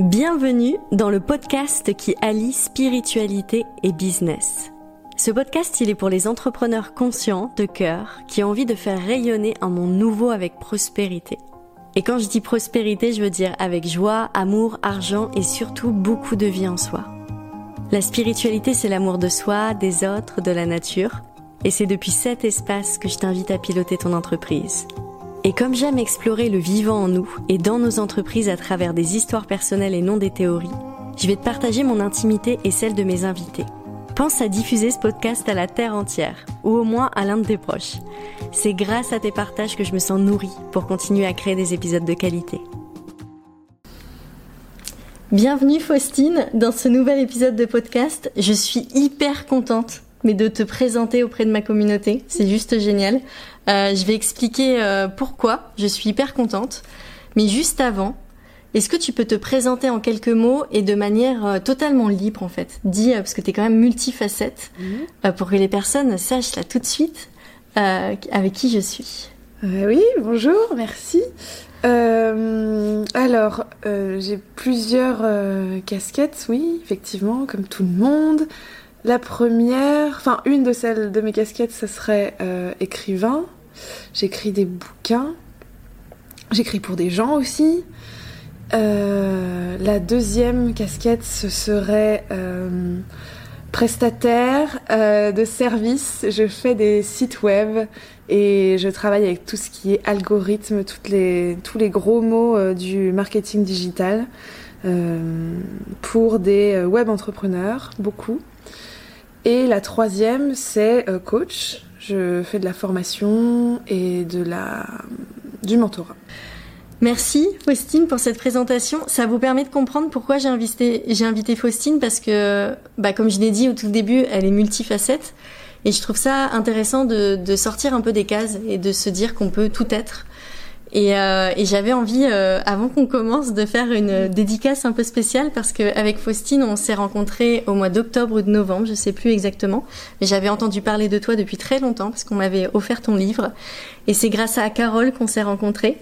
Bienvenue dans le podcast qui allie spiritualité et business. Ce podcast, il est pour les entrepreneurs conscients, de cœur, qui ont envie de faire rayonner un monde nouveau avec prospérité. Et quand je dis prospérité, je veux dire avec joie, amour, argent et surtout beaucoup de vie en soi. La spiritualité, c'est l'amour de soi, des autres, de la nature. Et c'est depuis cet espace que je t'invite à piloter ton entreprise. Et comme j'aime explorer le vivant en nous et dans nos entreprises à travers des histoires personnelles et non des théories, je vais te partager mon intimité et celle de mes invités. Pense à diffuser ce podcast à la terre entière, ou au moins à l'un de tes proches. C'est grâce à tes partages que je me sens nourrie pour continuer à créer des épisodes de qualité. Bienvenue Faustine dans ce nouvel épisode de podcast. Je suis hyper contente mais de te présenter auprès de ma communauté. C'est juste génial. Euh, je vais expliquer euh, pourquoi. Je suis hyper contente. Mais juste avant, est-ce que tu peux te présenter en quelques mots et de manière euh, totalement libre en fait? Dis, parce que tu es quand même multifacette, mhm. pour que les personnes sachent là tout de suite avec qui je suis. oui, bonjour, merci. alors, j'ai plusieurs casquettes, oui, effectivement, comme tout le monde. La première, enfin une de celles de mes casquettes, ce serait euh, écrivain. J'écris des bouquins. J'écris pour des gens aussi. Euh, la deuxième casquette, ce serait euh, prestataire de services. Je fais des sites web et je travaille avec tout ce qui est algorithme, les, tous les gros mots du marketing digital pour des web entrepreneurs, beaucoup. Et la troisième, c'est euh, coach. Je fais de la formation et de la, du mentorat. Merci Faustine pour cette présentation. Ça vous permet de comprendre pourquoi j'ai invité, j'ai invité Faustine parce que, bah, comme je l'ai dit au tout début, elle est multifacette. Et je trouve ça intéressant de, de sortir un peu des cases et de se dire qu'on peut tout être. Et, euh, et j'avais envie, euh, avant qu'on commence, de faire une dédicace un peu spéciale parce qu'avec Faustine, on s'est rencontrés au mois d'octobre ou de novembre, je sais plus exactement. Mais j'avais entendu parler de toi depuis très longtemps parce qu'on m'avait offert ton livre. Et c'est grâce à Carole qu'on s'est rencontrés.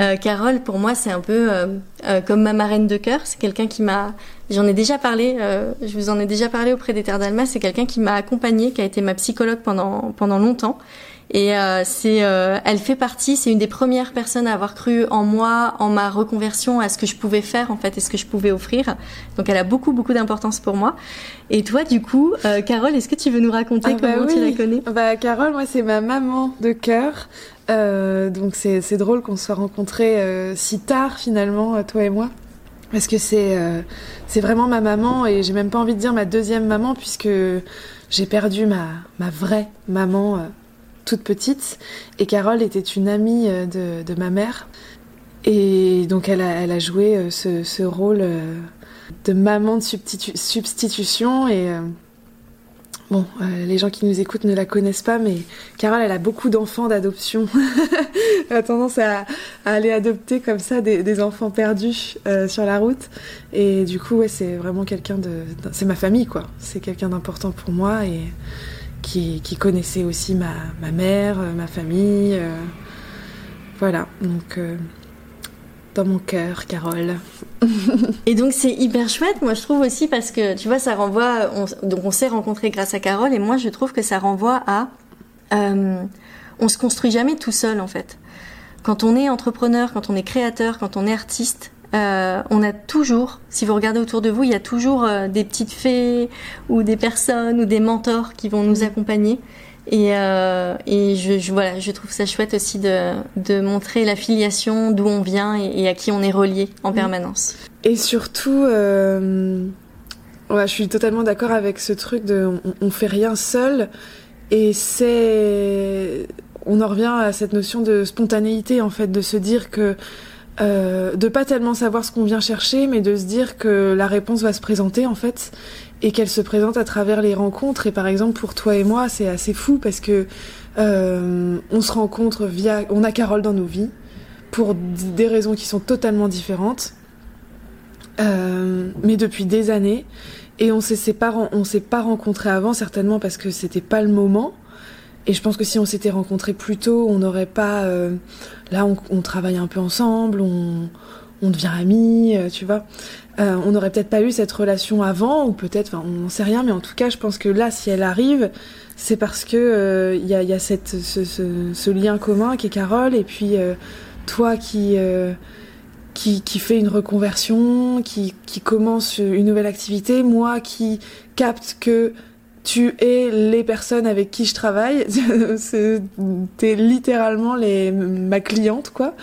Euh, Carole, pour moi, c'est un peu euh, euh, comme ma marraine de cœur. C'est quelqu'un qui m'a... J'en ai déjà parlé, je vous en ai déjà parlé auprès des Terres d'Alma. C'est quelqu'un qui m'a accompagnée, qui a été ma psychologue pendant, pendant longtemps et euh, c'est, euh, elle fait partie, c'est une des premières personnes à avoir cru en moi, en ma reconversion, à ce que je pouvais faire en fait, et ce que je pouvais offrir. Donc elle a beaucoup beaucoup d'importance pour moi. Et toi, du coup, euh, Carole, est-ce que tu veux nous raconter ah bah comment tu la connais? Bah Carole, moi c'est ma maman de cœur. donc c'est, c'est drôle qu'on soit rencontrés si tard finalement, toi et moi. Parce que c'est c'est vraiment ma maman et j'ai même pas envie de dire ma deuxième maman puisque j'ai perdu ma ma vraie maman toute petite. Et Carole était une amie euh, de, ma mère. Et donc elle a, elle a joué euh, ce, rôle euh, de maman de substitution. Et bon, les gens qui nous écoutent ne la connaissent pas, mais Carole, elle a beaucoup d'enfants d'adoption. elle a tendance à, aller adopter comme ça des, enfants perdus sur la route. Et du coup, ouais, c'est vraiment quelqu'un de... C'est ma famille, quoi. C'est quelqu'un d'important pour moi. Et qui, connaissait aussi ma, mère, euh, ma famille. Euh, voilà, donc euh, dans mon cœur, Carole. et donc c'est hyper chouette, moi je trouve aussi parce que tu vois, ça renvoie. donc on s'est rencontrés grâce à Carole et moi je trouve que ça renvoie à. on se construit jamais tout seul en fait. Quand on est entrepreneur, quand on est créateur, quand on est artiste, euh, on a toujours, si vous regardez autour de vous, il y a toujours euh, des petites fées ou des personnes ou des mentors qui vont nous mm. accompagner. Et, euh, et je, voilà, je trouve ça chouette aussi de, de montrer la filiation, d'où on vient et, à qui on est relié en mm. permanence. Et surtout, ouais, je suis totalement d'accord avec ce truc de on, on fait rien seul. Et c'est, on en revient à cette notion de spontanéité en fait, de se dire que euh, de pas tellement savoir ce qu'on vient chercher, mais de se dire que la réponse va se présenter en fait, et qu'elle se présente à travers les rencontres. Et par exemple pour toi et moi, c'est assez fou parce que euh, on se rencontre via, on a Carole dans nos vies pour des raisons qui sont totalement différentes, euh, mais depuis des années. Et on s'est pas, on s'est pas rencontrés avant certainement parce que c'était pas le moment. Et je pense que si on s'était rencontrés plus tôt, on n'aurait pas. Euh, là, on, travaille un peu ensemble, on, on devient amis, tu vois. on n'aurait peut-être pas eu cette relation avant, ou peut-être, enfin, on n'en sait rien, mais en tout cas, je pense que là, si elle arrive, c'est parce que il y a, y, a, cette, ce, ce, ce, lien commun qui est Carole, et puis toi qui qui, qui, fait une reconversion, qui, qui, commence une nouvelle activité, moi qui capte que tu es les personnes avec qui je travaille, t'es littéralement les, ma cliente quoi.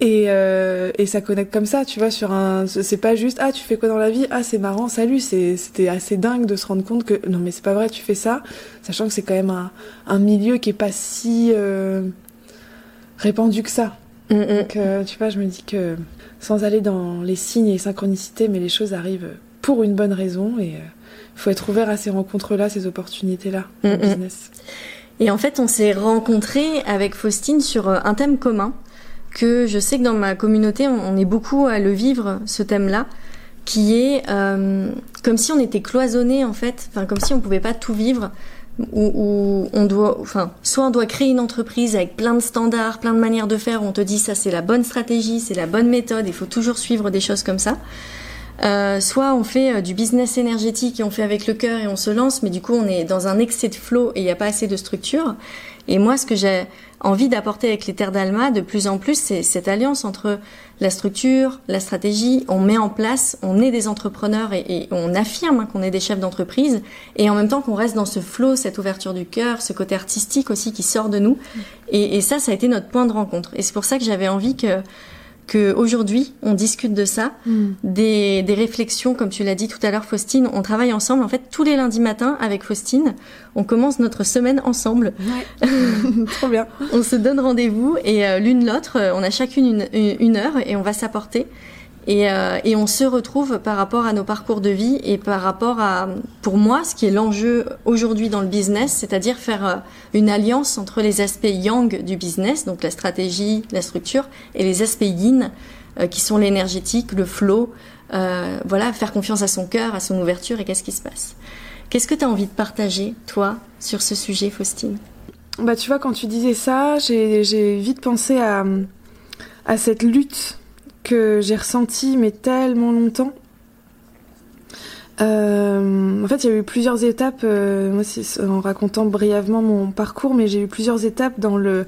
Et, euh, et ça connecte comme ça, tu vois, sur un. C'est pas juste ah tu fais quoi dans la vie, ah c'est marrant, salut. C'était assez dingue de se rendre compte que non mais c'est pas vrai, tu fais ça, sachant que c'est quand même un, un milieu qui est pas si euh, répandu que ça. Mm, mm. Donc, euh, tu vois, je me dis que sans aller dans les signes et les synchronicités, mais les choses arrivent pour une bonne raison et faut être ouvert à ces rencontres-là, ces opportunités-là en business. Et en fait, on s'est rencontrés avec Faustine sur euh, un thème commun que je sais que dans ma communauté, on est beaucoup à le vivre, ce thème-là, qui est comme si on était cloisonné en fait, enfin comme si on pouvait pas tout vivre où, on doit, enfin, soit on doit créer une entreprise avec plein de standards, plein de manières de faire, où on te dit ça c'est la bonne stratégie, c'est la bonne méthode, il faut toujours suivre des choses comme ça. Euh, soit on fait euh, du business énergétique et on fait avec le cœur et on se lance, mais du coup on est dans un excès de flow et il n'y a pas assez de structure. Et moi, ce que j'ai envie d'apporter avec les terres d'Alma de plus en plus, c'est cette alliance entre la structure, la stratégie, on met en place, on est des entrepreneurs et, on affirme hein, qu'on est des chefs d'entreprise, et en même temps qu'on reste dans ce flow, cette ouverture du cœur, ce côté artistique aussi qui sort de nous. Et, et ça, ça a été notre point de rencontre. Et c'est pour ça que j'avais envie que qu'aujourd'hui, on discute de ça, hmm. des, des, réflexions, comme tu l'as dit tout à l'heure, Faustine. On travaille ensemble. En fait, tous les lundis matins avec Faustine, on commence notre semaine ensemble. Ouais. Trop bien. on se donne rendez-vous et euh, l'une l'autre, on a chacune une, une, heure et on va s'apporter. Et, euh, et, on se retrouve par rapport à nos parcours de vie et par rapport à, pour moi, ce qui est l'enjeu aujourd'hui dans le business, c'est-à-dire faire euh, une alliance entre les aspects yang du business, donc la stratégie, la structure, et les aspects yin, euh, qui sont l'énergétique, le flow, euh, voilà, faire confiance à son cœur, à son ouverture et qu'est-ce qui se passe. Qu'est-ce que tu as envie de partager, toi, sur ce sujet, Faustine? Bah, tu vois, quand tu disais ça, j'ai vite pensé à, à cette lutte que j'ai ressenti mais tellement longtemps. Euh, en fait, il y a eu plusieurs étapes, euh, moi, en racontant brièvement mon parcours, mais j'ai eu plusieurs étapes dans le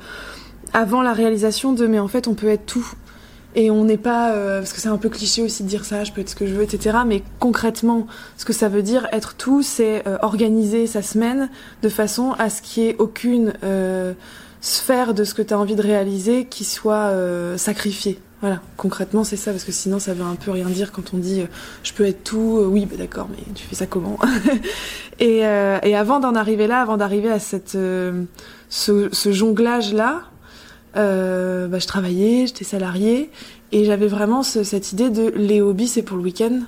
avant la réalisation de mais en fait on peut être tout et on n'est pas euh, parce que c'est un peu cliché aussi de dire ça, je peux être ce que je veux, etc. Mais concrètement, ce que ça veut dire être tout, c'est organiser sa semaine de façon à ce qu'il n'y ait aucune sphère de ce que tu as envie de réaliser qui soit sacrifiée. Voilà, concrètement c'est ça, parce que sinon ça veut un peu rien dire quand on dit euh, je peux être tout, euh, oui bah d'accord, mais tu fais ça comment et, euh, et, avant d'en arriver là, avant d'arriver à cette, ce, ce jonglage-là, bah, je travaillais, j'étais salariée, et j'avais vraiment cette idée de les hobbies c'est pour le week-end,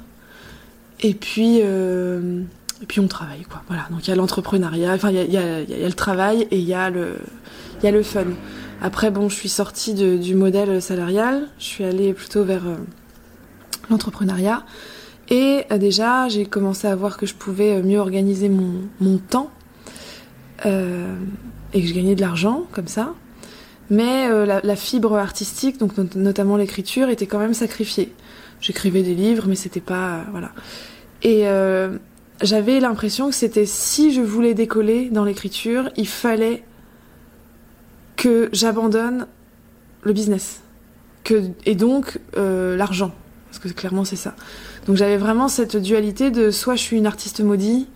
et puis, et puis on travaille quoi. Voilà, donc il y a l'entrepreneuriat, enfin il y a, y, a, y a, le travail et il y, le, y a le fun. Après, bon, je suis sortie du modèle salarial, je suis allée plutôt vers euh, l'entrepreneuriat. Et euh, déjà, j'ai commencé à voir que je pouvais euh, mieux organiser mon, mon temps et que je gagnais de l'argent comme ça. Mais la, fibre artistique, donc notamment l'écriture, était quand même sacrifiée. J'écrivais des livres, mais c'était pas voilà. Et j'avais l'impression que c'était si je voulais décoller dans l'écriture, il fallait que j'abandonne le business. Que, et donc euh, l'argent. Parce que clairement c'est ça. Donc j'avais vraiment cette dualité de soit je suis une artiste maudite,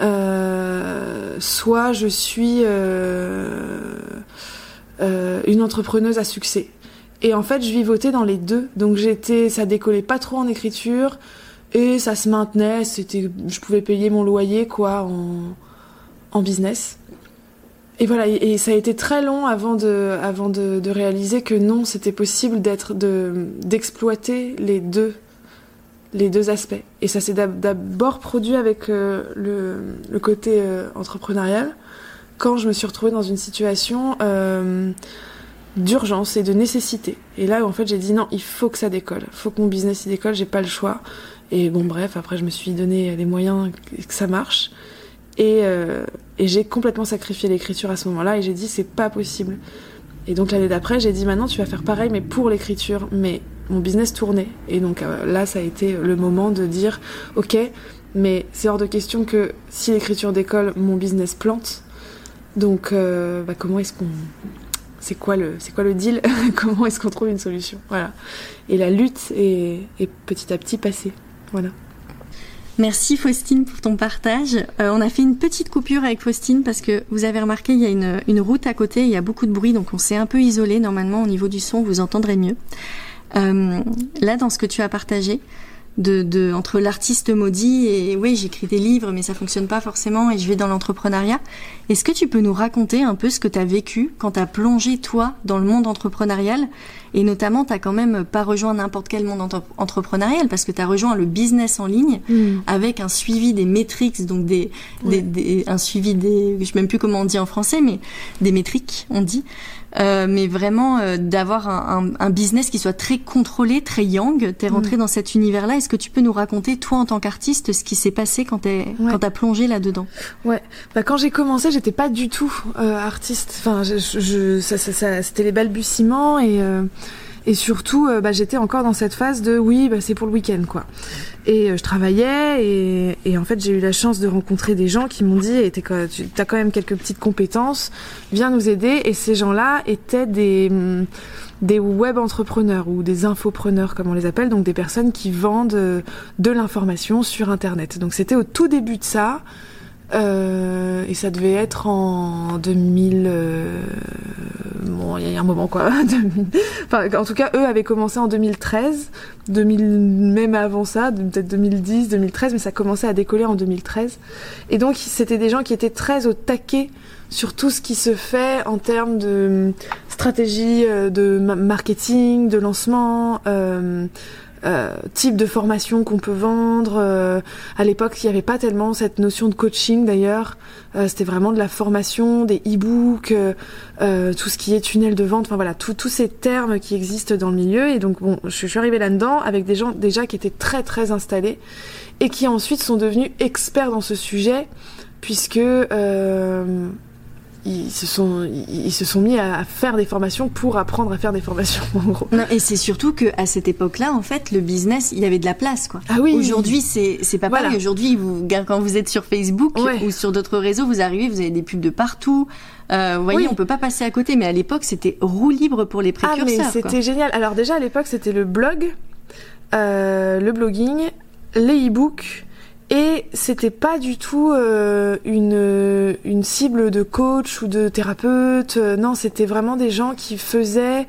euh, soit je suis euh, une entrepreneuse à succès. Et en fait, je vivotais dans les deux. Donc j'étais, ça décollait pas trop en écriture et ça se maintenait. C'était, je pouvais payer mon loyer quoi en, en business. Et voilà, et, ça a été très long avant de, avant de, réaliser que non, c'était possible d'être, de, d'exploiter les deux, les deux aspects. Et ça s'est d'abord produit avec euh, le, le, côté euh, entrepreneurial, quand je me suis retrouvée dans une situation euh, d'urgence et de nécessité. Et là, en fait, j'ai dit non, il faut que ça décolle, il faut que mon business y décolle, j'ai pas le choix. Et bon, bref, après, je me suis donné les moyens que ça marche. Et, euh, et j'ai complètement sacrifié l'écriture à ce moment-là et j'ai dit c'est pas possible. Et donc l'année d'après, j'ai dit maintenant tu vas faire pareil mais pour l'écriture, mais mon business tournait. Et donc là, ça a été le moment de dire, ok, mais c'est hors de question que si l'écriture décolle, mon business plante. Donc, bah, comment est-ce qu'on c'est quoi le quoi le deal Comment est-ce qu'on trouve une solution? Voilà. Et la lutte est, petit à petit passée. Voilà. Merci Faustine pour ton partage. Euh, on a fait une petite coupure avec Faustine parce que vous avez remarqué il y a une, route à côté, il y a beaucoup de bruit donc on s'est un peu isolé. Normalement au niveau du son vous entendrez mieux. Euh, là dans ce que tu as partagé, de, entre l'artiste maudit et oui j'écris des livres mais ça fonctionne pas forcément et je vais dans l'entrepreneuriat. Est-ce que tu peux nous raconter un peu ce que tu as vécu quand tu as plongé toi dans le monde entrepreneurial? Et notamment tu quand même pas rejoint n'importe quel monde entrepreneurial parce que tu as rejoint le business en ligne mm. avec un suivi des métriques donc des, des, un suivi des je sais même plus comment on dit en français mais des métriques on dit euh, mais vraiment euh, d'avoir un, un, business qui soit très contrôlé, très young. T'es rentré mm. dans cet univers-là. Est-ce que tu peux nous raconter, toi, en tant qu'artiste, ce qui s'est passé quand t'es ouais. quand t'as plongé là-dedans? Ouais. Bah quand j'ai commencé, j'étais pas du tout euh, artiste. Enfin, je, je ça, ça, ça c'était les balbutiements et euh, et surtout, euh, bah, j'étais encore dans cette phase de oui, bah, c'est pour le week-end, quoi. Et euh, je travaillais et, et en fait, j'ai eu la chance de rencontrer des gens qui m'ont dit tu as quand même quelques petites compétences, viens nous aider. Et ces gens-là étaient des mm, des web entrepreneurs ou des infopreneurs comme on les appelle, donc des personnes qui vendent euh, de l'information sur Internet. Donc c'était au tout début de ça. Euh, et ça devait être en 2000. Euh, bon, il y a un moment quoi. enfin, en tout cas, eux avaient commencé en 2013, 2000, même avant ça, peut-être 2010, 2013, mais ça commençait à décoller en 2013. Et donc, c'était des gens qui étaient très au taquet sur tout ce qui se fait en termes de stratégie euh, de marketing, de lancement. Euh, euh, type de formation qu'on peut vendre. Euh, à l'époque, il n'y avait pas tellement cette notion de coaching d'ailleurs. Euh, c'était vraiment de la formation, des e-books, tout ce qui est tunnel de vente. Enfin voilà, tous ces termes qui existent dans le milieu. Et donc bon, je suis arrivée là-dedans avec des gens déjà qui étaient très très installés et qui ensuite sont devenus experts dans ce sujet puisque ils se sont ils se sont mis à faire des formations pour apprendre à faire des formations en gros. Non, et c'est surtout que à cette époque-là en fait le business il y avait de la place quoi. Ah oui. Aujourd'hui c'est c'est pas pareil. Aujourd'hui vous quand vous êtes sur Facebook ou sur d'autres réseaux vous arrivez vous avez des pubs de partout. Euh, vous voyez, on peut pas passer à côté, mais à l'époque, c'était roue libre pour les précurseurs. Ah, mais c'était génial. Alors déjà, à l'époque, c'était le blog, euh, le blogging, les e-books, et c'était pas du tout euh, une, une cible de coach ou de thérapeute. Non, c'était vraiment des gens qui faisaient.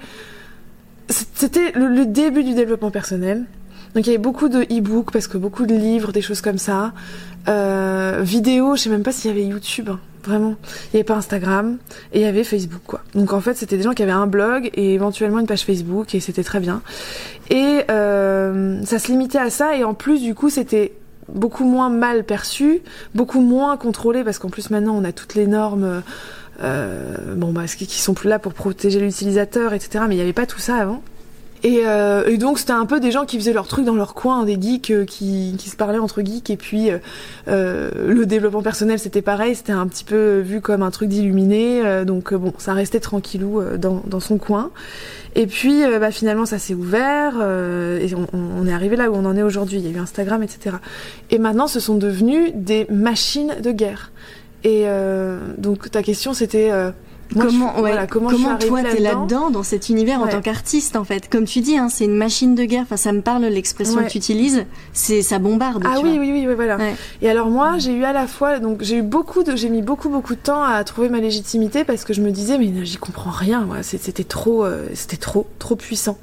C'était le, début du développement personnel. Donc il y avait beaucoup de e-books parce que beaucoup de livres, des choses comme ça. Euh, vidéos, je sais même pas s'il y avait YouTube, hein, vraiment. Il y avait pas Instagram et il y avait Facebook quoi. Donc en fait c'était des gens qui avaient un blog et éventuellement une page Facebook et c'était très bien. Et euh, ça se limitait à ça et en plus du coup c'était beaucoup moins mal perçu, beaucoup moins contrôlé parce qu'en plus maintenant on a toutes les normes euh, bon bah qui sont plus là pour protéger l'utilisateur etc mais il n'y avait pas tout ça avant et, euh, et donc c'était un peu des gens qui faisaient leur truc dans leur coin, des geeks euh, qui, qui se parlaient entre geeks. Et puis euh, euh le développement personnel c'était pareil, c'était un petit peu vu comme un truc d'illuminé. Euh, donc bon, ça restait tranquillou dans, dans son coin. Et puis bah, finalement ça s'est ouvert et on, on, est arrivé là où on en est aujourd'hui. Il y a eu Instagram, etc. Et maintenant ce sont devenus des machines de guerre. Et donc ta question c'était comment, comment, toi t'es là-dedans dans cet univers en tant qu'artiste en fait? Comme tu dis, hein, c'est une machine de guerre. Enfin, ça me parle l'expression que tu utilises. C'est ça bombarde. Ah oui, oui, oui, oui, voilà. Et alors moi, j'ai eu à la fois, donc j'ai eu beaucoup de, j'ai mis beaucoup beaucoup de temps à trouver ma légitimité parce que je me disais mais j'y comprends rien. C'était trop, euh, c'était trop, trop puissant.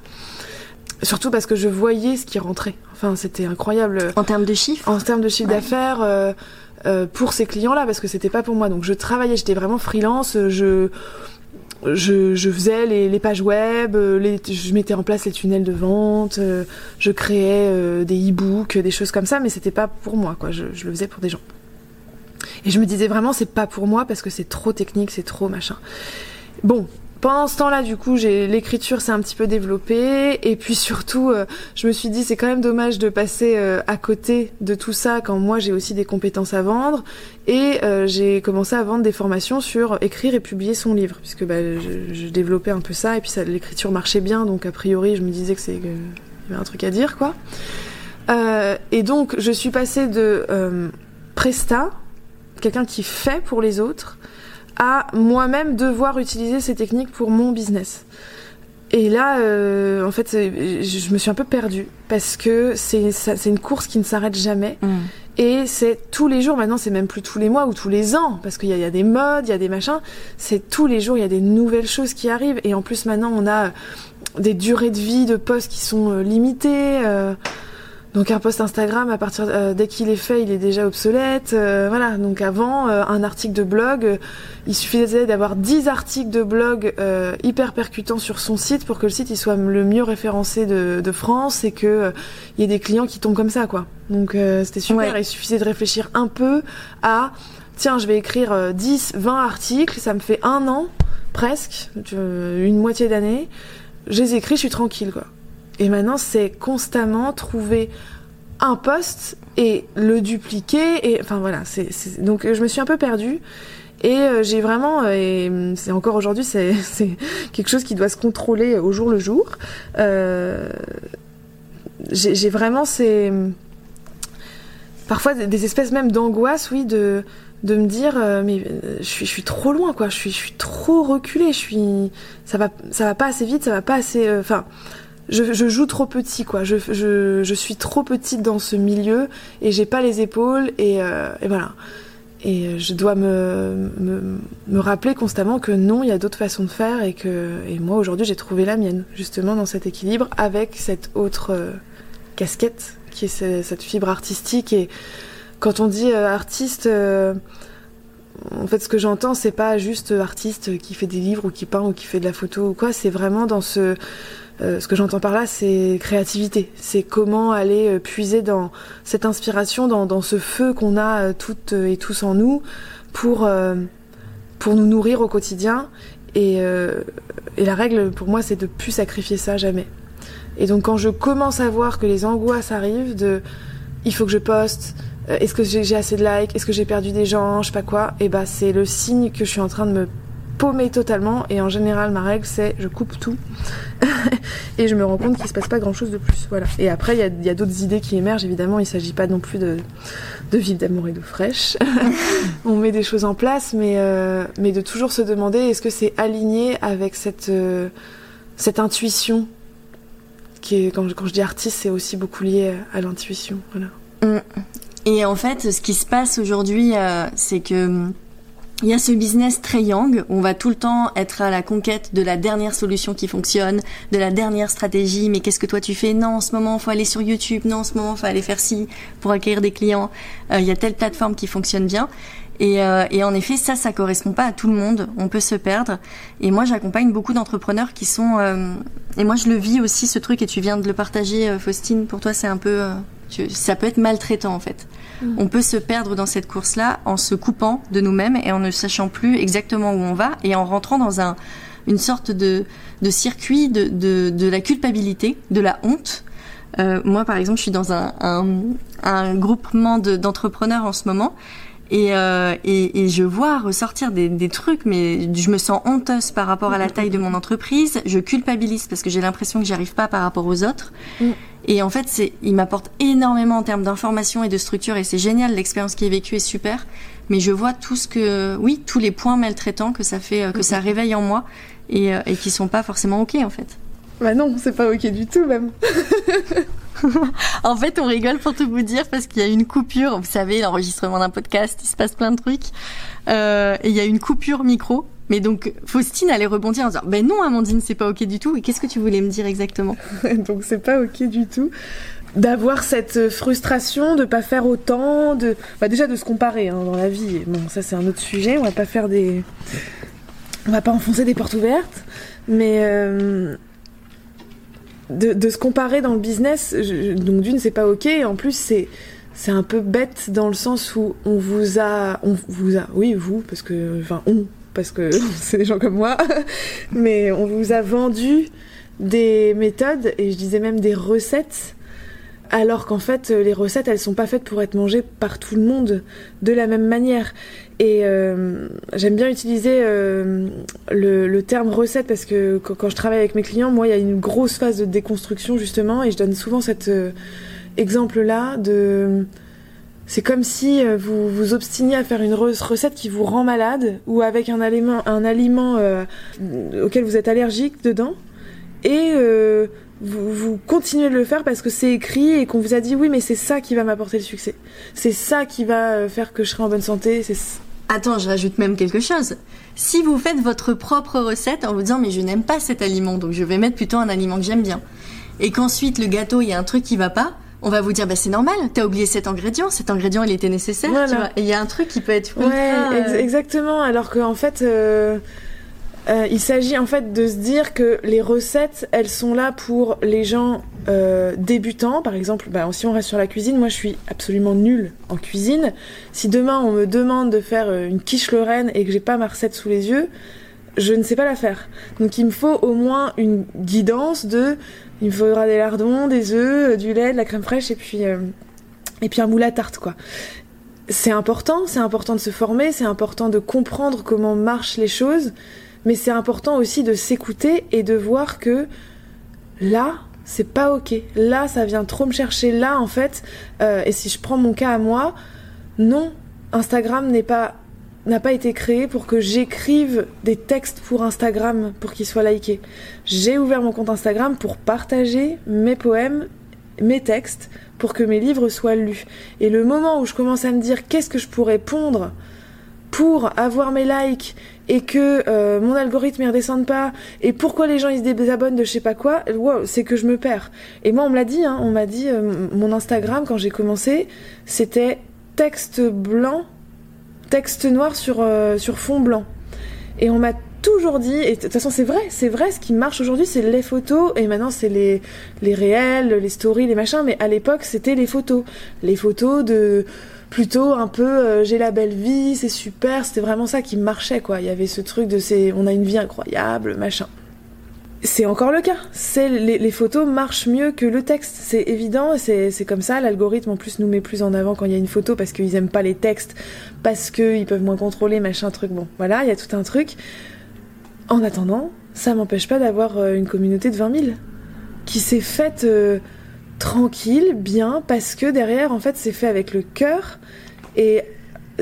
Surtout parce que je voyais ce qui rentrait. Enfin, c'était incroyable. En termes de chiffres? En termes de chiffre d'affaires. Euh, euh, pour ces clients-là parce que c'était pas pour moi. Donc je travaillais, j'étais vraiment freelance. Je je, faisais les, pages web, euh, je mettais en place les tunnels de vente, euh, je créais des e-books, des choses comme ça, mais c'était pas pour moi, quoi. Je, je, le faisais pour des gens. Et je me disais vraiment, c'est pas pour moi parce que c'est trop technique, c'est trop machin. Bon, pendant ce temps-là, du coup, j'ai l'écriture s'est un petit peu développée. Et puis surtout, euh, je me suis dit c'est quand même dommage de passer euh, à côté de tout ça quand moi j'ai aussi des compétences à vendre. Et euh, j'ai commencé à vendre des formations sur écrire et publier son livre. Puisque bah, je, développais un peu ça. Et puis l'écriture marchait bien. Donc a priori je me disais que c'est y avait un truc à dire quoi. et donc je suis passée de Presta, quelqu'un qui fait pour les autres à moi-même devoir utiliser ces techniques pour mon business. Et là, euh, en fait, je me suis un peu perdue parce que c'est une course qui ne s'arrête jamais. Mm. Et c'est tous les jours, maintenant c'est même plus tous les mois ou tous les ans, parce qu'il y, y, a des modes, il y a des machins, c'est tous les jours, il y a des nouvelles choses qui arrivent. Et en plus maintenant on a des durées de vie de postes qui sont euh, limitées. Euh, donc un post Instagram, à partir euh, dès qu'il est fait, il est déjà obsolète. Euh, voilà. Donc avant, euh, un article de blog, il suffisait d'avoir 10 articles de blog hyper percutants sur son site pour que le site il soit le mieux référencé de, de France et que il y ait des clients qui tombent comme ça, quoi. Donc c'était super. Il suffisait de réfléchir un peu à tiens, je vais écrire 10, 20 articles, ça me fait un an presque, une moitié d'année. Je les écris, je suis tranquille, quoi. Et maintenant, c'est constamment trouver un poste et le dupliquer. Et enfin voilà, donc je me suis un peu perdue. Et euh, j'ai vraiment, euh, et c'est encore aujourd'hui, c'est quelque chose qui doit se contrôler au jour le jour. Euh, j'ai vraiment ces parfois des espèces même d'angoisse, oui, de de me dire mais je suis trop loin quoi, je suis je suis trop reculée, je suis ça va ça va pas assez vite, ça va pas assez enfin je, joue trop petit, quoi. Je, je, je, suis trop petite dans ce milieu et j'ai pas les épaules et, euh, voilà. Et je dois me, me, me, rappeler constamment que non, il y a d'autres façons de faire et que et moi aujourd'hui j'ai trouvé la mienne justement dans cet équilibre avec cette autre euh, casquette qui est cette fibre artistique et quand on dit euh, artiste euh, en fait, ce que j'entends, c'est pas juste artiste qui fait des livres ou qui peint ou qui fait de la photo ou quoi. C'est vraiment dans ce euh, ce que j'entends par là, c'est créativité. C'est comment aller euh, puiser dans cette inspiration, dans, ce feu qu'on a euh, toutes et tous en nous pour, pour nous nourrir au quotidien. Et, la règle pour moi, c'est de plus sacrifier ça jamais. Et donc quand je commence à voir que les angoisses arrivent de il faut que je poste, est-ce que j'ai assez de likes, est-ce que j'ai perdu des gens, je sais pas quoi, et bah c'est le signe que je suis en train de me paumée totalement et en général ma règle c'est je coupe tout et je me rends compte qu'il se passe pas grand chose de plus voilà. Et après il y a, d'autres idées qui émergent évidemment il s'agit pas non plus de, de vivre d'amour et d'eau fraîche. On met des choses en place mais, euh, mais de toujours se demander est-ce que c'est aligné avec cette, euh, cette intuition qui est quand je, quand je dis artiste c'est aussi beaucoup lié à, l'intuition voilà. Mm. et en fait ce qui se passe aujourd'hui euh, c'est que il y a ce business très young où on va tout le temps être à la conquête de la dernière solution qui fonctionne, de la dernière stratégie. Mais qu'est-ce que toi tu fais? Non, en ce moment, faut aller sur YouTube. Non, en ce moment, faut aller faire ci pour acquérir des clients. Euh, il y a telle plateforme qui fonctionne bien. Et, euh, et, en effet, ça, ça correspond pas à tout le monde. On peut se perdre. Et moi, j'accompagne beaucoup d'entrepreneurs qui sont. Euh, et moi, je le vis aussi ce truc. Et tu viens de le partager, Faustine. Pour toi, c'est un peu. ça peut être maltraitant en fait. Mm. On peut se perdre dans cette course-là en se coupant de nous-mêmes et en ne sachant plus exactement où on va et en rentrant dans un, une sorte de, de circuit de, de, de, la culpabilité, de la honte. Euh, moi, par exemple, je suis dans un, un, un groupement d'entrepreneurs en ce moment et, euh, et, et, je vois ressortir des, des, trucs, mais je me sens honteuse par rapport à la taille de mon entreprise. Je culpabilise parce que j'ai l'impression que j'y arrive pas par rapport aux autres. Mm. Et en fait, c'est, il m'apporte énormément en termes d'information et de structure, et c'est génial. L'expérience qui est vécue est super. Mais je vois tout ce que, oui, tous les points maltraitants que ça fait, que ça réveille en moi, et, euh, et qui sont pas forcément ok en fait. Bah non, c'est pas ok du tout même. en fait, on rigole pour tout vous dire parce qu'il y a une coupure. Vous savez, l'enregistrement d'un podcast, il se passe plein de trucs. Euh, et il y a une coupure micro. Mais donc, Faustine allait rebondir en disant Ben non, Amandine, c'est pas ok du tout. Et qu'est-ce que tu voulais me dire exactement Donc, c'est pas ok du tout d'avoir cette frustration de pas faire autant, de bah déjà de se comparer hein, dans la vie. Bon, ça c'est un autre sujet. On va pas faire des, on va pas enfoncer des portes ouvertes, mais euh, de, se comparer dans le business, donc d'une c'est pas ok, et en plus c'est c'est un peu bête dans le sens où on vous a, on vous a, oui vous, parce que enfin on, parce que c'est des gens comme moi, mais on vous a vendu des méthodes et je disais même des recettes alors qu'en fait les recettes elles sont pas faites pour être mangées par tout le monde de la même manière. Et euh, j'aime bien utiliser euh, le, terme recette parce que quand, je travaille avec mes clients moi il y a une grosse phase de déconstruction justement et je donne souvent cet euh, exemple là de c'est comme si vous vous obstiniez à faire une recette qui vous rend malade ou avec un aliment, un aliment auquel vous êtes allergique dedans. Et euh, vous, vous, continuez de le faire parce que c'est écrit et qu'on vous a dit oui mais c'est ça qui va m'apporter le succès. C'est ça qui va euh, faire que je serai en bonne santé. C'est Attends, je rajoute même quelque chose. Si vous faites votre propre recette en vous disant mais je n'aime pas cet aliment donc je vais mettre plutôt un aliment que j'aime bien et qu'ensuite le gâteau il y a un truc qui va pas, on va vous dire bah c'est normal, t'as oublié cet ingrédient, cet ingrédient il était nécessaire, tu vois. Et il y a un truc qui peut être ouais, euh, exactement. Alors qu'en fait, euh, il s'agit en fait de se dire que les recettes, elles sont là pour les gens euh, débutants. Par exemple, bah, si on reste sur la cuisine, moi je suis absolument nulle en cuisine. Si demain on me demande de faire euh, une quiche lorraine et que j'ai pas ma recette sous les yeux, je ne sais pas la faire. Donc il me faut au moins une guidance de, il me faudra des lardons, des œufs, du lait, de la crème fraîche et puis et puis un moule à tarte quoi c'est important, c'est important de se former, c'est important de comprendre comment marchent les choses, mais c'est important aussi de s'écouter et de voir que là, c'est pas ok. Là, ça vient trop me chercher. Là, en fait, euh, et si je prends mon cas à moi, non, Instagram n'est pas n'a pas été créé pour que j'écrive des textes pour Instagram pour qu'ils soient likés. J'ai ouvert mon compte Instagram pour partager mes poèmes, mes textes, pour que mes livres soient lus. Et le moment où je commence à me dire qu'est-ce que je pourrais pondre pour avoir mes likes et que euh, mon algorithme ne redescende pas et pourquoi les gens ils se désabonnent de je sais pas quoi, c'est que je me perds. Et moi on me l'a dit, hein, on m'a dit euh, mon Instagram quand j'ai commencé, c'était texte blanc, texte noir sur euh, sur fond blanc. Et on m'a toujours dit, et de toute façon c'est vrai, c'est vrai, ce qui marche aujourd'hui c'est les photos, et maintenant c'est les, les réels, les stories, les machins, mais à l'époque c'était les photos. Les photos de plutôt un peu euh, j'ai la belle vie, c'est super, c'était vraiment ça qui marchait quoi. Il y avait ce truc de c'est on a une vie incroyable, machin. C'est encore le cas. C'est les, photos marchent mieux que le texte, c'est évident. C'est c'est comme ça. L'algorithme en plus nous met plus en avant quand il y a une photo parce qu'ils aiment pas les textes, parce qu'ils peuvent moins contrôler machin truc. Bon, voilà, il y a tout un truc. En attendant, ça m'empêche pas d'avoir euh, une communauté de 20 000 qui s'est faite euh, tranquille, bien, parce que derrière, en fait, c'est fait avec le cœur. Et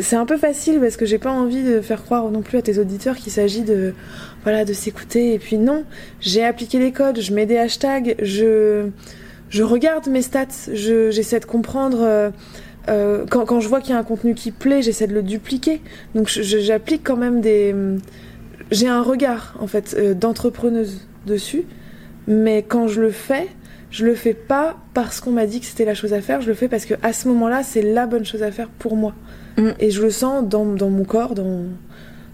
c'est un peu facile parce que j'ai pas envie de faire croire non plus à tes auditeurs qu'il s'agit de voilà de s'écouter. Et puis non j'ai appliqué les codes je mets des hashtags je je regarde mes stats j'essaie de comprendre euh, euh, quand, je vois qu'il y a un contenu qui plaît j'essaie de le dupliquer. Donc j'applique quand même des j'ai un regard en fait euh, d'entrepreneuse dessus. Mais quand je le fais je le fais pas parce qu'on m'a dit que c'était la chose à faire, je le fais parce que à ce moment-là, c'est la bonne chose à faire pour moi. Mm. Et je le sens dans, dans mon corps, dans,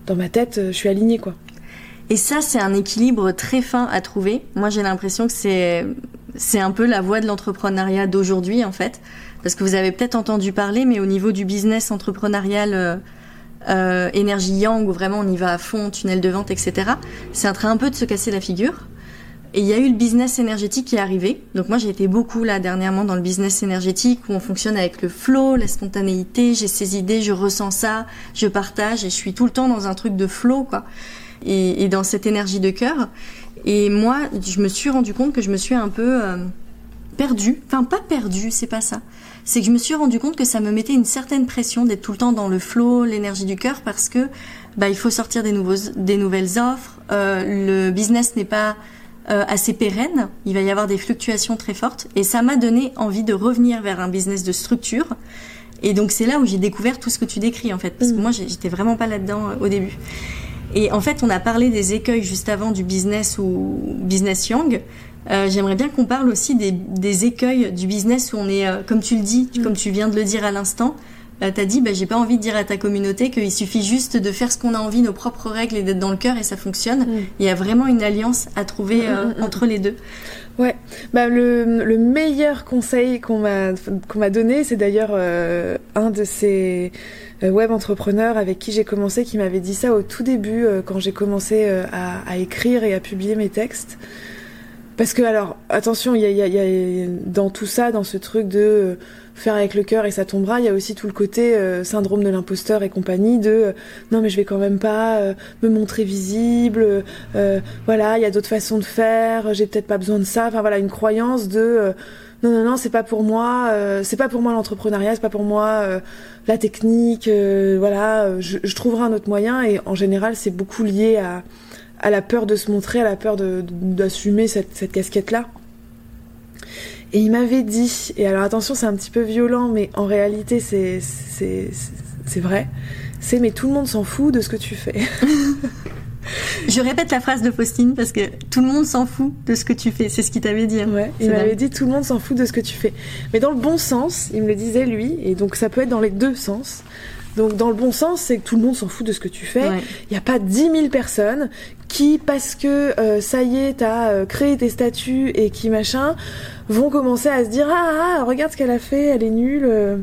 dans ma tête, je suis alignée quoi. Et ça, c'est un équilibre très fin à trouver. Moi, j'ai l'impression que c'est c'est un peu la voie de l'entrepreneuriat d'aujourd'hui en fait, parce que vous avez peut-être entendu parler, mais au niveau du business entrepreneurial. Euh, euh, énergie yang où vraiment on y va à fond, tunnel de vente, etc. C'est en train un peu de se casser la figure. Et il y a eu le business énergétique qui est arrivé. Donc moi j'ai été beaucoup là dernièrement dans le business énergétique où on fonctionne avec le flow, la spontanéité, j'ai ces idées, je ressens ça, je partage et je suis tout le temps dans un truc de flow quoi. Et, dans cette énergie de cœur. Et moi je me suis rendu compte que je me suis un peu euh, perdue. Enfin pas perdue, c'est pas ça. C'est que je me suis rendu compte que ça me mettait une certaine pression d'être tout le temps dans le flow, l'énergie du cœur parce que bah il faut sortir des nouveaux des nouvelles offres. Euh, le business n'est pas euh, assez pérenne. Il va y avoir des fluctuations très fortes. Et ça m'a donné envie de revenir vers un business de structure. Et donc c'est là où j'ai découvert tout ce que tu décris en fait. Parce que mm. moi j'étais vraiment pas là-dedans euh, au début. Et en fait on a parlé des écueils juste avant du business ou business young. Euh, J'aimerais bien qu'on parle aussi des, des, écueils du business où on est, euh, comme tu le dis, mm. comme tu viens de le dire à l'instant, euh, t'as dit, bah, j'ai pas envie de dire à ta communauté qu'il suffit juste de faire ce qu'on a envie, nos propres règles et d'être dans le cœur et ça fonctionne. Mm. Il y a vraiment une alliance à trouver mm, euh, mm, entre les deux. Ouais, bah, le, le meilleur conseil qu'on m'a qu'on m'a donné, c'est d'ailleurs euh, un de ces euh, web entrepreneurs avec qui j'ai commencé qui m'avait dit ça au tout début euh, quand j'ai commencé euh, à, à, écrire et à publier mes textes. Parce que alors attention, il y a, y, y a, dans tout ça, dans ce truc de faire avec le cœur et ça tombera, il y a aussi tout le côté euh, syndrome de l'imposteur et compagnie de euh, non mais je vais quand même pas euh, me montrer visible, voilà, il y a d'autres façons de faire, j'ai peut-être pas besoin de ça, enfin voilà, une croyance de non non non, c'est pas pour moi, c'est pas pour moi l'entrepreneuriat, c'est pas pour moi la technique, voilà, je, trouverai un autre moyen et en général c'est beaucoup lié à à la peur de se montrer, à la peur d'assumer cette, cette casquette-là. Et il m'avait dit, et alors attention, c'est un petit peu violent, mais en réalité, c'est vrai, c'est mais tout le monde s'en fout de ce que tu fais. Je répète la phrase de Faustine parce que tout le monde s'en fout de ce que tu fais. C'est ce qu'il t'avait dit. Hein. Ouais, il m'avait dit tout le monde s'en fout de ce que tu fais. Mais dans le bon sens, il me le disait lui, et donc ça peut être dans les deux sens. Donc dans le bon sens, c'est que tout le monde s'en fout de ce que tu fais. Il ouais. n'y a pas 10 000 personnes qui, parce que euh, ça y est, t'as euh, créé tes statuts et qui machin, vont commencer à se dire ah, ah regarde ce qu'elle a fait, elle est nulle. Euh,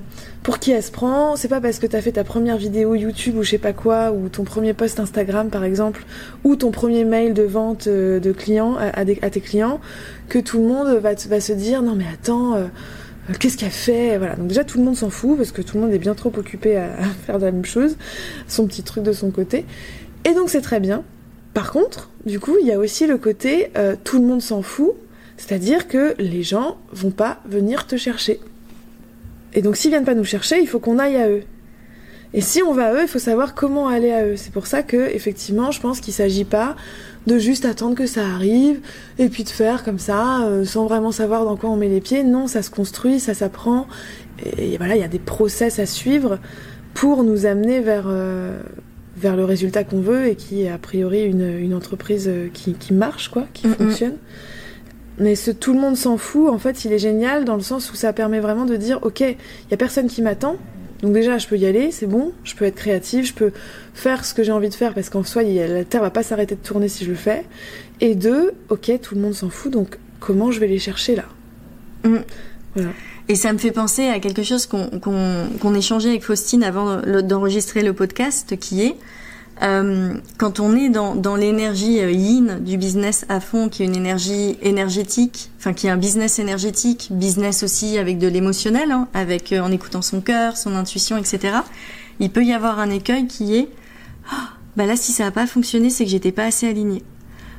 pour qui elle se prend C'est pas parce que t'as fait ta première vidéo YouTube ou je sais pas quoi, ou ton premier post Instagram par exemple, ou ton premier mail de vente euh, de clients à, à, des, à tes clients, que tout le monde va, va se dire non mais attends. Euh, qu'est-ce qu'elle fait Voilà. Donc déjà tout le monde s'en fout parce que tout le monde est bien trop occupé à, à faire la même chose, son petit truc de son côté. Et donc c'est très bien. Par contre, du coup, il y a aussi le côté euh, tout le monde s'en fout, c'est-à-dire que les gens vont pas venir te chercher. Et donc s'ils viennent pas nous chercher, il faut qu'on aille à eux. Et si on va à eux, il faut savoir comment aller à eux. C'est pour ça que effectivement, je pense qu'il s'agit pas de juste attendre que ça arrive et puis de faire comme ça euh, sans vraiment savoir dans quoi on met les pieds. Non, ça se construit, ça s'apprend. Et, et, voilà, il y a des process à suivre pour nous amener vers euh, vers le résultat qu'on veut et qui est a priori une, une entreprise qui, qui marche, quoi, qui mm -hmm. fonctionne. Mais ce tout le monde s'en fout, en fait, il est génial dans le sens où ça permet vraiment de dire, ok, il y a personne qui m'attend, donc déjà, je peux y aller, c'est bon, je peux être créative, je peux faire ce que j'ai envie de faire parce qu'en soi, la Terre va pas s'arrêter de tourner si je le fais. Et deux, ok, tout le monde s'en fout, donc comment je vais les chercher là? Mmh. Voilà. Et ça me fait penser à quelque chose qu'on qu qu échangeait avec Faustine avant d'enregistrer le podcast, qui est euh, quand on est dans, dans l'énergie euh, yin du business à fond, qui est une énergie énergétique, enfin qui est un business énergétique, business aussi avec de l'émotionnel, hein, avec euh, en écoutant son cœur, son intuition, etc. Il peut y avoir un écueil qui est, oh, bah là si ça n'a pas fonctionné, c'est que j'étais pas assez alignée.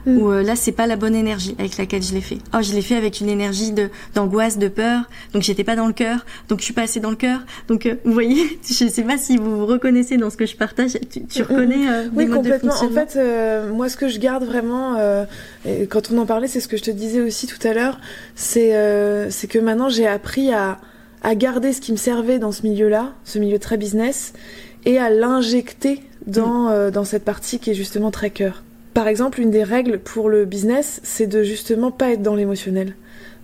Mm. Ou euh, là c'est pas la bonne énergie avec laquelle je l'ai fait. Oh je l'ai fait avec une énergie de d'angoisse, de peur, donc j'étais pas dans le cœur, donc je suis pas assez dans le cœur. Donc euh, vous voyez, je sais pas si vous vous reconnaissez dans ce que je partage. Tu, tu reconnais euh, Oui complètement. en fait, euh, moi ce que je garde vraiment, euh, quand on en parlait, c'est ce que je te disais aussi tout à l'heure, c'est c'est que maintenant j'ai appris à à garder ce qui me servait dans ce milieu-là, ce milieu très business, et à l'injecter dans, mm. euh, dans cette partie qui est justement très cœur. Par exemple, une des règles pour le business, c'est de justement pas être dans l'émotionnel,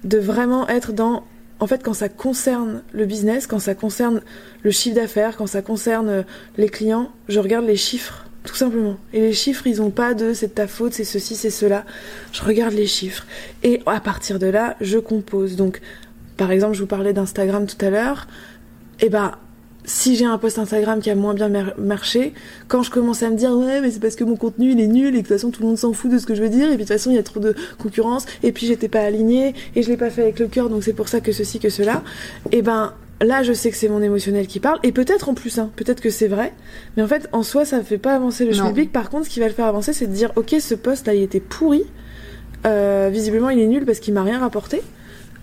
de vraiment être dans en fait, quand ça concerne le business, quand ça concerne le chiffre d'affaires, quand ça concerne euh, les clients, je regarde les chiffres, tout simplement. Et les chiffres, ils ont pas de c'est de ta faute, c'est ceci, c'est cela. Je regarde les chiffres. Et à partir de là, je compose. Donc, par exemple, je vous parlais d'Instagram tout à l'heure. Eh ben, si j'ai un post Instagram qui a moins bien marché, quand je commence à me dire ouais mais c'est parce que mon contenu il est nul et que de toute façon tout le monde s'en fout de ce que je veux dire et puis de toute façon il y a trop de concurrence et puis j'étais pas alignée et je l'ai pas fait avec le cœur donc c'est pour ça que ceci que cela, et ben là je sais que c'est mon émotionnel qui parle et peut-être en plus hein, peut-être que c'est vrai, mais en fait en soi ça ne fait pas avancer le public. Par contre ce qui va le faire avancer c'est de dire ok ce post là il était pourri, euh, visiblement il est nul parce qu'il m'a rien rapporté,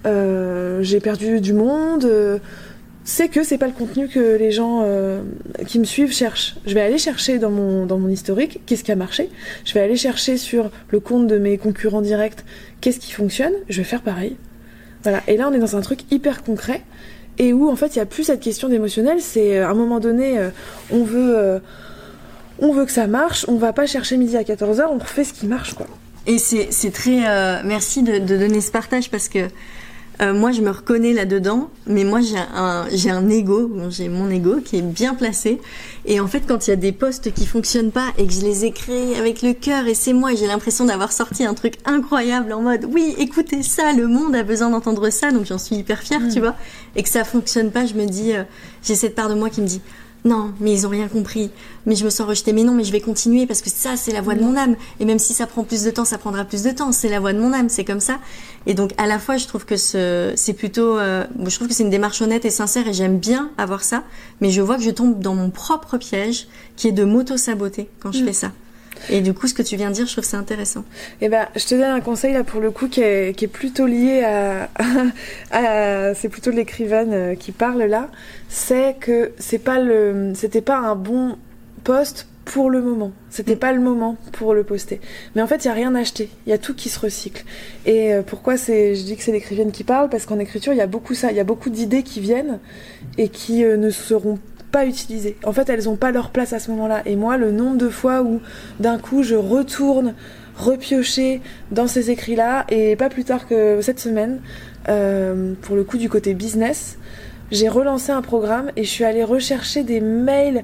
euh, j'ai perdu du monde. Euh, c'est que c'est pas le contenu que les gens euh, qui me suivent cherchent. Je vais aller chercher dans mon, dans mon historique qu'est-ce qui a marché. Je vais aller chercher sur le compte de mes concurrents directs qu'est-ce qui fonctionne. Je vais faire pareil. Voilà. Et là, on est dans un truc hyper concret et où en fait, il y a plus cette question d'émotionnel. C'est à un moment donné, euh, on veut, euh, on veut que ça marche. On va pas chercher midi à 14h. On refait ce qui marche, quoi. Et c'est très. merci de donner ce partage parce que euh, moi je me reconnais là-dedans, mais moi j'ai un, j'ai un ego, j'ai mon ego qui est bien placé. Et en fait, quand il y a des postes qui fonctionnent pas et que je les ai créés avec le cœur et c'est moi, j'ai l'impression d'avoir sorti un truc incroyable en mode oui, écoutez ça, le monde a besoin d'entendre ça, donc j'en suis hyper fière, tu mm. vois. Et que ça fonctionne pas, je me dis, euh, j'ai cette part de moi qui me dit non, mais ils ont rien compris. Mais je me sens rejetée. Mais non, mais je vais continuer parce que ça, c'est la voix de mon âme. Et même si ça prend plus de temps, ça prendra plus de temps. C'est la voix de mon âme, c'est comme ça. Et donc, à la fois, je trouve que c'est plutôt, euh, je trouve que c'est une démarche honnête et sincère et j'aime bien avoir ça. Mais je vois que je tombe dans mon propre piège qui est de m'auto-saboter quand je mm. fais ça. Et du coup, ce que tu viens de dire, je trouve c'est intéressant. Eh ben, je te donne un conseil là pour le coup qui est, qui est plutôt lié à, à c'est plutôt l'écrivaine euh, qui parle là. C'est que c'est pas le, c'était pas un bon poste pour le moment. C'était mm. pas le moment pour le poster. Mais en fait, il y a rien à acheter. Il y a tout qui se recycle. Et euh, pourquoi c'est, je dis que c'est l'écrivaine qui parle? Parce qu'en écriture, il y a beaucoup ça. Il y a beaucoup d'idées qui viennent et qui euh, ne seront pas utilisées. En fait, elles n'ont pas leur place à ce moment-là. Et moi, le nombre de fois où d'un coup je retourne repiocher dans ces écrits-là, et pas plus tard que cette semaine, euh, pour le coup du côté business, j'ai relancé un programme et je suis allée rechercher des mails,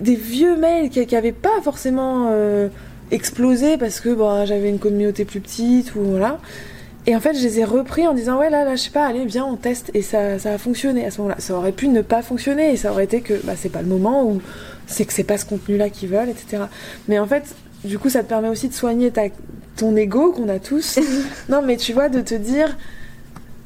des vieux mails qui n'avaient pas forcément euh, explosé parce que bon, j'avais une communauté plus petite ou voilà. Et en fait, je les ai repris en disant ouais là, là, je sais pas, allez, viens, on teste. Et ça, ça a fonctionné à ce moment-là. Ça aurait pu ne pas fonctionner et ça aurait été que bah, c'est pas le moment ou c'est que c'est pas ce contenu-là qu'ils veulent, etc. Mais en fait, du coup, ça te permet aussi de soigner ta, ton ego qu'on a tous. non, mais tu vois, de te dire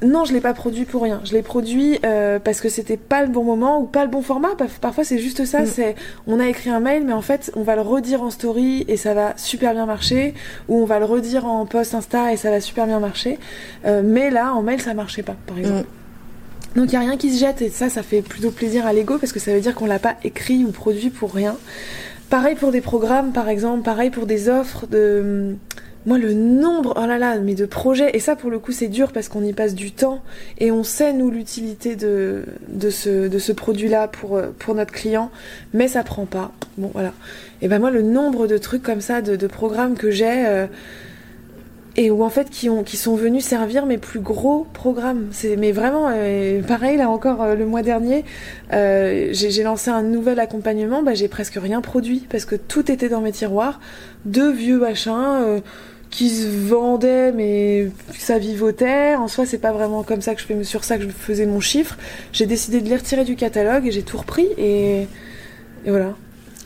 non, je l'ai pas produit pour rien. Je l'ai produit euh, parce que c'était pas le bon moment ou pas le bon format. Parfois, c'est juste ça. Mm. C'est on a écrit un mail, mais en fait, on va le redire en story et ça va super bien marcher, ou on va le redire en post Insta et ça va super bien marcher. Euh, mais là, en mail, ça marchait pas, par exemple. Mm. Donc il y a rien qui se jette et ça, ça fait plutôt plaisir à l'ego parce que ça veut dire qu'on l'a pas écrit ou produit pour rien. Pareil pour des programmes, par exemple. Pareil pour des offres de moi, le nombre, oh là là, mais de projets, et ça pour le coup c'est dur parce qu'on y passe du temps et on sait nous l'utilité de, de ce, de ce produit-là pour, euh, pour notre client, mais ça prend pas. Bon voilà. Et ben moi le nombre de trucs comme ça, de, programmes que j'ai, euh, et où en fait qui, ont, qui sont venus servir mes plus gros programmes. C'est, mais vraiment, euh, pareil là encore le mois dernier, j'ai, lancé un nouvel accompagnement, bah, j'ai presque rien produit parce que tout était dans mes tiroirs, deux vieux machins qui se vendait mais ça vivotait. En soi, c'est pas vraiment comme ça que je fais sur ça que je faisais mon chiffre. J'ai décidé de les retirer du catalogue et j'ai tout repris et, voilà.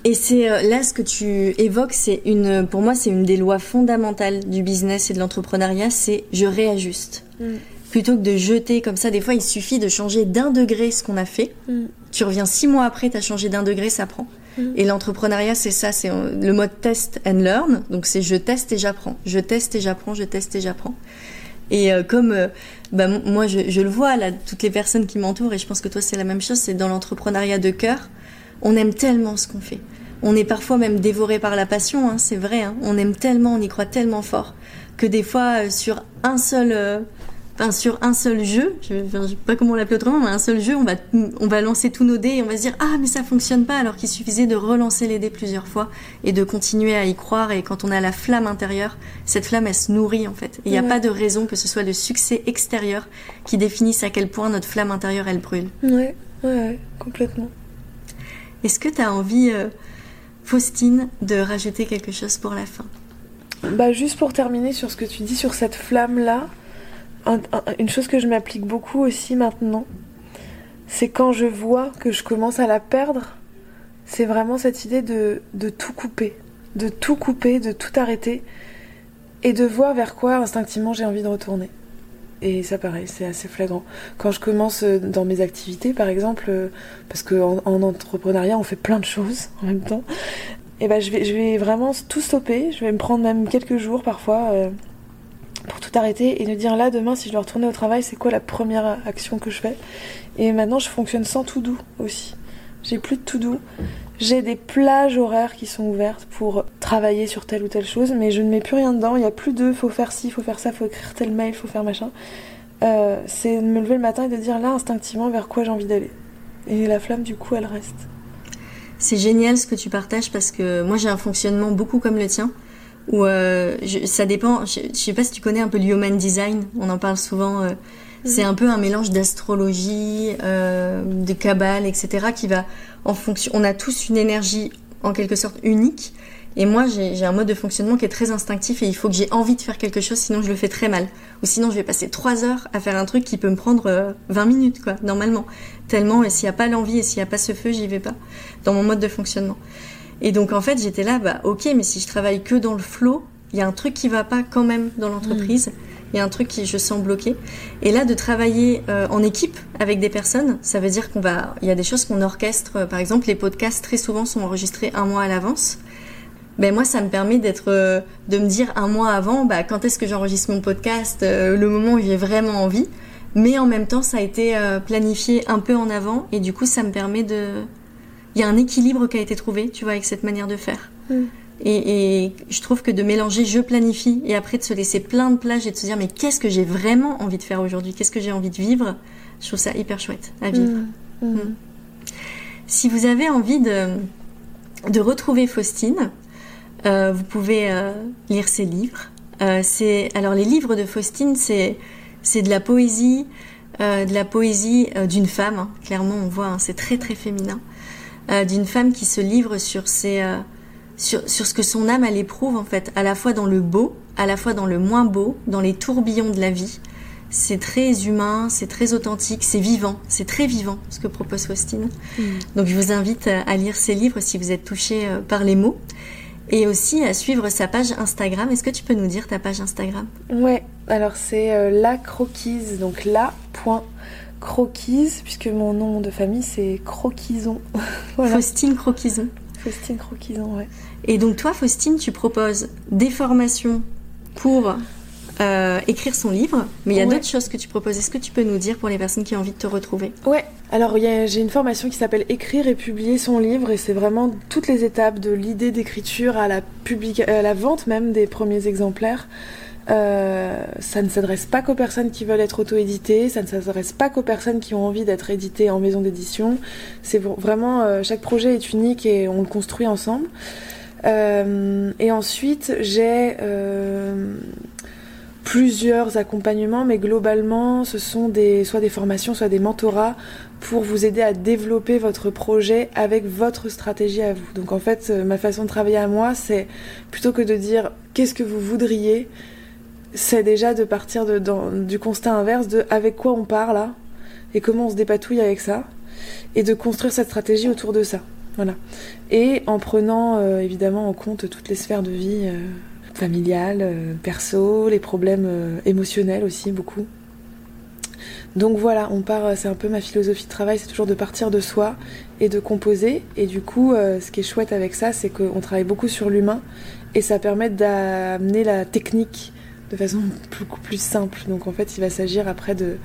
Et c'est euh, là ce que tu évoques, c'est une, pour moi, c'est une des lois fondamentales du business et de l'entrepreneuriat, c'est je réajuste. Mm. Plutôt que de jeter comme ça, des fois, il suffit de changer d'un degré ce qu'on a fait. Mm. Tu reviens six mois après, tu as changé d'un degré, ça prend. Et l'entrepreneuriat, c'est ça, c'est le mode test and learn. Donc c'est je teste et j'apprends, je teste et j'apprends, je teste et j'apprends. Et euh, comme euh, bah, moi, je, je, le vois là, toutes les personnes qui m'entourent, et je pense que toi c'est la même chose, c'est dans l'entrepreneuriat de cœur, on aime tellement ce qu'on fait. On est parfois même dévoré par la passion, hein, c'est vrai. Hein. On aime tellement, on y croit tellement fort que des fois euh, sur un seul sur un seul jeu, je ne sais pas comment l'appeler autrement, mais un seul jeu, on va, on va lancer tous nos dés et on va se dire ah mais ça fonctionne pas alors qu'il suffisait de relancer les dés plusieurs fois et de continuer à y croire et quand on a la flamme intérieure, cette flamme elle se nourrit en fait. Il n'y a pas de raison que ce soit le succès extérieur qui définisse à quel point notre flamme intérieure elle brûle. Ouais, ouais, complètement. Est-ce que tu as envie, euh, Faustine, de rajouter quelque chose pour la fin? Bah juste pour terminer sur ce que tu dis sur cette flamme là une chose que je m'applique beaucoup aussi maintenant, c'est quand je vois que je commence à la perdre, c'est vraiment cette idée de, de, tout couper, de tout couper, de tout arrêter, et de voir vers quoi instinctivement j'ai envie de retourner. Et ça pareil, c'est assez flagrant. Quand je commence euh, dans mes activités, par exemple, euh, parce qu'en en, entrepreneuriat, on fait plein de choses en même temps, et ben je vais, je vais vraiment tout stopper, je vais me prendre même quelques jours parfois. Euh, pour tout arrêter et de dire là demain si je dois retourner au travail c'est quoi la première action que je fais? Et maintenant je fonctionne sans tout doux aussi. J'ai plus de tout doux. J'ai des plages horaires qui sont ouvertes pour travailler sur telle ou telle chose mais je ne mets plus rien dedans. Il y a plus de faut faire ci faut faire ça faut écrire tel mail faut faire machin. Euh, c'est de me lever le matin et de dire là instinctivement vers quoi j'ai envie d'aller. Et la flamme du coup elle reste. C'est génial ce que tu partages parce que moi j'ai un fonctionnement beaucoup comme le tien où euh, ça dépend. Je, sais pas si tu connais un peu le human design. On en parle souvent. Euh, C'est un peu un mélange d'astrologie, euh, de cabale, etc. qui va en fonction. On a tous une énergie en quelque sorte unique. Et moi, j'ai un mode de fonctionnement qui est très instinctif et il faut que j'ai envie de faire quelque chose, sinon je le fais très mal. Ou sinon, je vais passer trois heures à faire un truc qui peut me prendre 20 euh, minutes, quoi, normalement. Tellement, et s'il n'y a pas l'envie et s'il n'y a pas ce feu, j'y vais pas. Dans mon mode de fonctionnement. Et donc, en fait, j'étais là, bah, ok, mais si je travaille que dans le flow, il y a un truc qui va pas quand même dans l'entreprise. Il y a un truc qui je sens bloqué. Et là, de travailler euh, en équipe avec des personnes, ça veut dire qu'on va, il y a des choses qu'on orchestre. Par exemple, les podcasts très souvent sont enregistrés un mois à l'avance. Ben moi, ça me permet d'être, euh, de me dire un mois avant, bah, quand est-ce que j'enregistre mon podcast, euh, le moment où j'ai vraiment envie. Mais en même temps, ça a été planifié un peu en avant, et du coup, ça me permet de, il y a un équilibre qui a été trouvé, tu vois, avec cette manière de faire. Mm. Et, je trouve que de mélanger je planifie et après de se laisser plein de plages et de se dire mais qu'est-ce que j'ai vraiment envie de faire aujourd'hui? Qu'est-ce que j'ai envie de vivre? Je trouve ça hyper chouette à vivre. Mmh. Mmh. Si vous avez envie de, de retrouver Faustine, euh, vous pouvez euh, lire ses livres. Euh, c'est alors les livres de Faustine, c'est c'est de la poésie, de la poésie d'une femme. Hein. Clairement, on voit, hein, c'est très très féminin, d'une femme qui se livre sur ses sur, ce que son âme elle éprouve en fait, à la fois dans le beau, à la fois dans le moins beau, dans les tourbillons de la vie. C'est très humain, c'est très authentique, c'est vivant, c'est très vivant ce que propose Faustine. Mm. Donc je vous invite à lire ses livres si vous êtes touché euh, par les mots et aussi à suivre sa page Instagram. Est-ce que tu peux nous dire ta page Instagram? Ouais, alors c'est euh, la croquise, donc la point croquise, puisque mon nom de famille c'est Croquison. Faustine Croquison. Faustine Croquison, ouais. Et donc toi, Faustine, tu proposes des formations pour euh, écrire son livre, mais il y a d'autres choses que tu proposes. Est-ce que tu peux nous dire pour les personnes qui ont envie de te retrouver? Ouais, alors j'ai une formation qui s'appelle Écrire et publier son livre, et c'est vraiment toutes les étapes de l'idée d'écriture à la, à la vente même des premiers exemplaires. Euh, ça ne s'adresse pas qu'aux personnes qui veulent être auto-éditées, ça ne s'adresse pas qu'aux personnes qui ont envie d'être éditées en maison d'édition. C'est vraiment, euh, chaque projet est unique et on le construit ensemble. Euh, et ensuite, j'ai plusieurs accompagnements, mais globalement, ce sont des, soit des formations, soit des mentorats pour vous aider à développer votre projet avec votre stratégie à vous. Donc en fait, ma façon de travailler à moi, c'est plutôt que de dire qu'est-ce que vous voudriez, c'est déjà de partir de, du constat inverse de avec quoi on part là et comment on se dépatouille avec ça et de construire cette stratégie autour de ça. Voilà. Et en prenant euh, évidemment en compte toutes les sphères de vie euh, familiales, euh, perso, les problèmes émotionnels aussi beaucoup. Donc voilà, on part, c'est un peu ma philosophie de travail, c'est toujours de partir de soi et de composer. Et du coup, ce qui est chouette avec ça, c'est qu'on travaille beaucoup sur l'humain et ça permet d'amener la technique de façon beaucoup plus simple. Donc en fait, il va s'agir après de,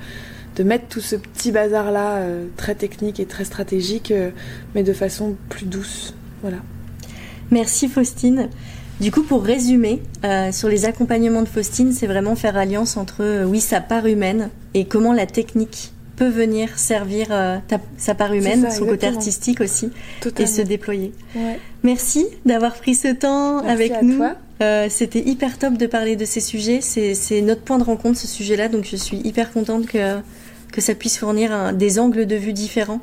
de mettre tout ce petit bazar-là, euh, très technique et très stratégique, euh, mais de façon plus douce. Voilà. Merci Faustine. Du coup, pour résumer, euh, sur les accompagnements de Faustine, c'est vraiment faire alliance entre, oui, sa part humaine et comment la technique peut venir servir sa part humaine, son côté artistique aussi, et se déployer. Merci d'avoir pris ce temps avec nous. Toi. Euh, c'était hyper top de parler de ces sujets. C'est notre point de rencontre, ce sujet-là. Donc, je suis hyper contente que, que ça puisse fournir des angles de vue différents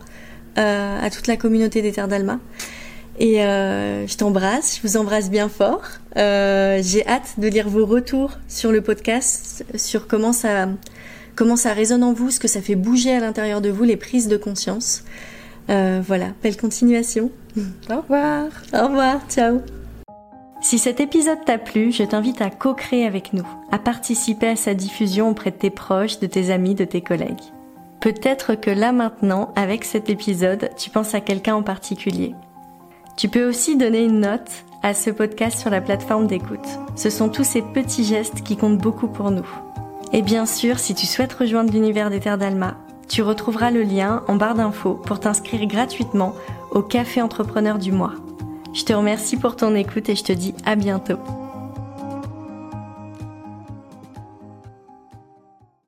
euh, à toute la communauté des Terres d'Alma. Et euh, je t'embrasse, je vous embrasse bien fort. J'ai hâte de lire vos retours sur le podcast, sur comment ça, comment ça résonne en vous, ce que ça fait bouger à l'intérieur de vous, les prises de conscience. voilà, belle continuation. Au revoir. Au revoir, ciao. Si cet épisode t'a plu, je t'invite à co-créer avec nous, à participer à sa diffusion auprès de tes proches, de tes amis, de tes collègues. Peut-être que là maintenant, avec cet épisode, tu penses à quelqu'un en particulier. Tu peux aussi donner une note à ce podcast sur la plateforme d'écoute. Ce sont tous ces petits gestes qui comptent beaucoup pour nous. Et bien sûr, si tu souhaites rejoindre l'univers des Terres d'Alma, tu retrouveras le lien en barre d'infos pour t'inscrire gratuitement au Café Entrepreneur du mois. Je te remercie pour ton écoute et je te dis à bientôt.